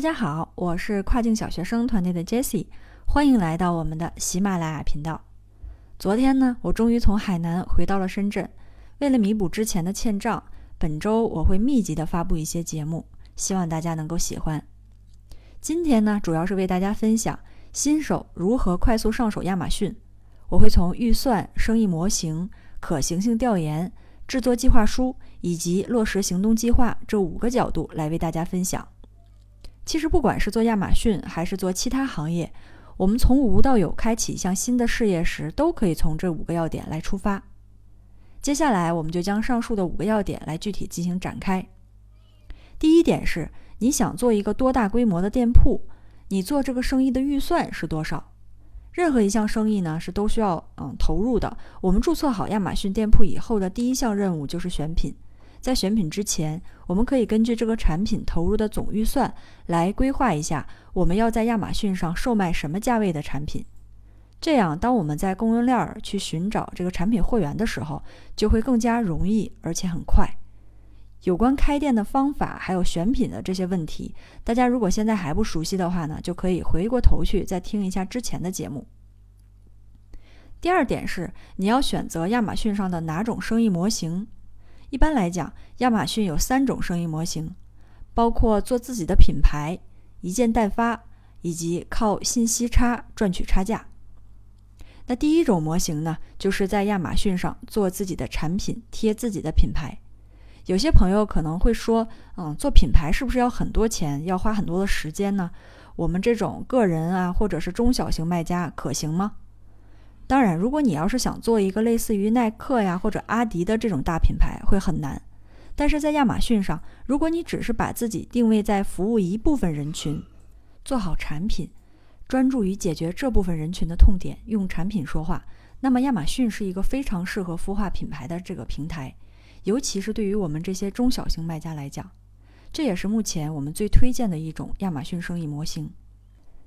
大家好，我是跨境小学生团队的 Jessie，欢迎来到我们的喜马拉雅频道。昨天呢，我终于从海南回到了深圳。为了弥补之前的欠账，本周我会密集的发布一些节目，希望大家能够喜欢。今天呢，主要是为大家分享新手如何快速上手亚马逊。我会从预算、生意模型、可行性调研、制作计划书以及落实行动计划这五个角度来为大家分享。其实，不管是做亚马逊还是做其他行业，我们从无到有开启一项新的事业时，都可以从这五个要点来出发。接下来，我们就将上述的五个要点来具体进行展开。第一点是，你想做一个多大规模的店铺？你做这个生意的预算是多少？任何一项生意呢，是都需要嗯投入的。我们注册好亚马逊店铺以后的第一项任务就是选品。在选品之前，我们可以根据这个产品投入的总预算来规划一下，我们要在亚马逊上售卖什么价位的产品。这样，当我们在供应链去寻找这个产品货源的时候，就会更加容易，而且很快。有关开店的方法，还有选品的这些问题，大家如果现在还不熟悉的话呢，就可以回过头去再听一下之前的节目。第二点是，你要选择亚马逊上的哪种生意模型。一般来讲，亚马逊有三种生意模型，包括做自己的品牌、一件代发，以及靠信息差赚取差价。那第一种模型呢，就是在亚马逊上做自己的产品，贴自己的品牌。有些朋友可能会说，嗯，做品牌是不是要很多钱，要花很多的时间呢？我们这种个人啊，或者是中小型卖家，可行吗？当然，如果你要是想做一个类似于耐克呀或者阿迪的这种大品牌，会很难。但是在亚马逊上，如果你只是把自己定位在服务一部分人群，做好产品，专注于解决这部分人群的痛点，用产品说话，那么亚马逊是一个非常适合孵化品牌的这个平台，尤其是对于我们这些中小型卖家来讲，这也是目前我们最推荐的一种亚马逊生意模型。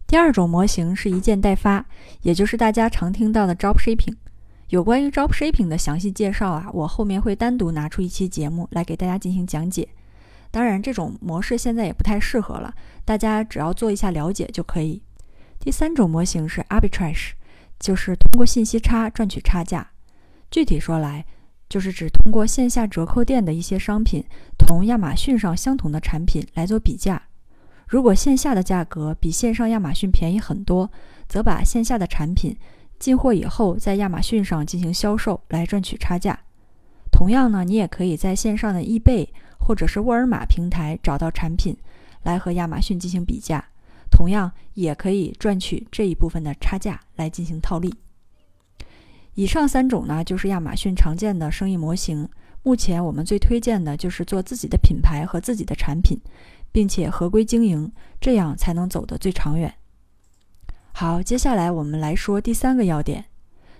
第二种模型是一件代发，也就是大家常听到的 dropshipping。有关于 dropshipping 的详细介绍啊，我后面会单独拿出一期节目来给大家进行讲解。当然，这种模式现在也不太适合了，大家只要做一下了解就可以。第三种模型是 arbitrage，就是通过信息差赚取差价。具体说来，就是指通过线下折扣店的一些商品同亚马逊上相同的产品来做比价。如果线下的价格比线上亚马逊便宜很多，则把线下的产品进货以后，在亚马逊上进行销售来赚取差价。同样呢，你也可以在线上的易贝或者是沃尔玛平台找到产品，来和亚马逊进行比价，同样也可以赚取这一部分的差价来进行套利。以上三种呢，就是亚马逊常见的生意模型。目前我们最推荐的就是做自己的品牌和自己的产品。并且合规经营，这样才能走得最长远。好，接下来我们来说第三个要点：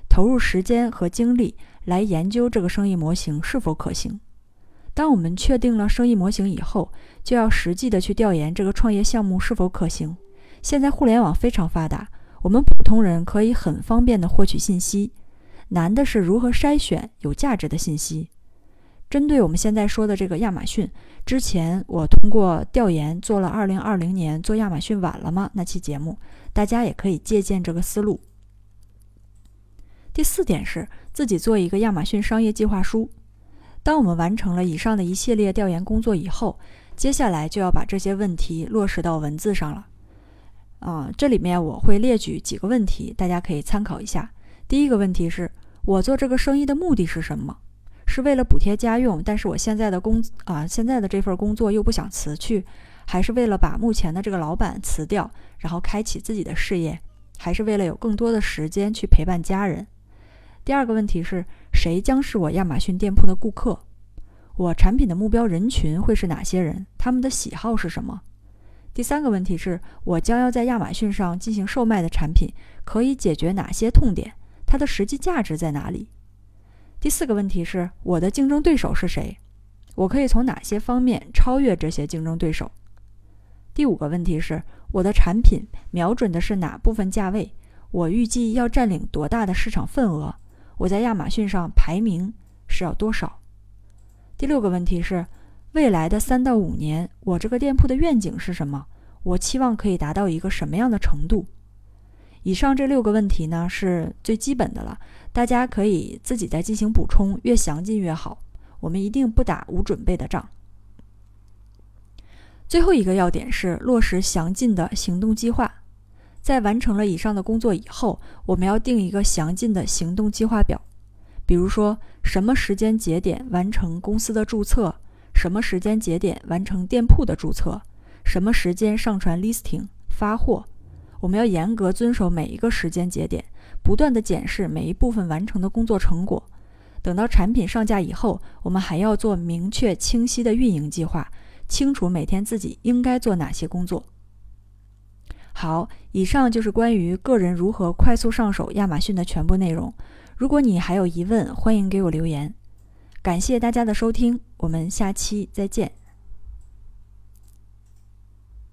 投入时间和精力来研究这个生意模型是否可行。当我们确定了生意模型以后，就要实际的去调研这个创业项目是否可行。现在互联网非常发达，我们普通人可以很方便的获取信息，难的是如何筛选有价值的信息。针对我们现在说的这个亚马逊，之前我通过调研做了二零二零年做亚马逊晚了吗那期节目，大家也可以借鉴这个思路。第四点是自己做一个亚马逊商业计划书。当我们完成了以上的一系列调研工作以后，接下来就要把这些问题落实到文字上了。啊，这里面我会列举几个问题，大家可以参考一下。第一个问题是我做这个生意的目的是什么？是为了补贴家用，但是我现在的工啊，现在的这份工作又不想辞去，还是为了把目前的这个老板辞掉，然后开启自己的事业，还是为了有更多的时间去陪伴家人？第二个问题是谁将是我亚马逊店铺的顾客？我产品的目标人群会是哪些人？他们的喜好是什么？第三个问题是我将要在亚马逊上进行售卖的产品可以解决哪些痛点？它的实际价值在哪里？第四个问题是我的竞争对手是谁？我可以从哪些方面超越这些竞争对手？第五个问题是我的产品瞄准的是哪部分价位？我预计要占领多大的市场份额？我在亚马逊上排名是要多少？第六个问题是未来的三到五年，我这个店铺的愿景是什么？我期望可以达到一个什么样的程度？以上这六个问题呢，是最基本的了，大家可以自己再进行补充，越详尽越好。我们一定不打无准备的仗。最后一个要点是落实详尽的行动计划。在完成了以上的工作以后，我们要定一个详尽的行动计划表。比如说，什么时间节点完成公司的注册？什么时间节点完成店铺的注册？什么时间上传 listing 发货？我们要严格遵守每一个时间节点，不断的检视每一部分完成的工作成果。等到产品上架以后，我们还要做明确清晰的运营计划，清楚每天自己应该做哪些工作。好，以上就是关于个人如何快速上手亚马逊的全部内容。如果你还有疑问，欢迎给我留言。感谢大家的收听，我们下期再见。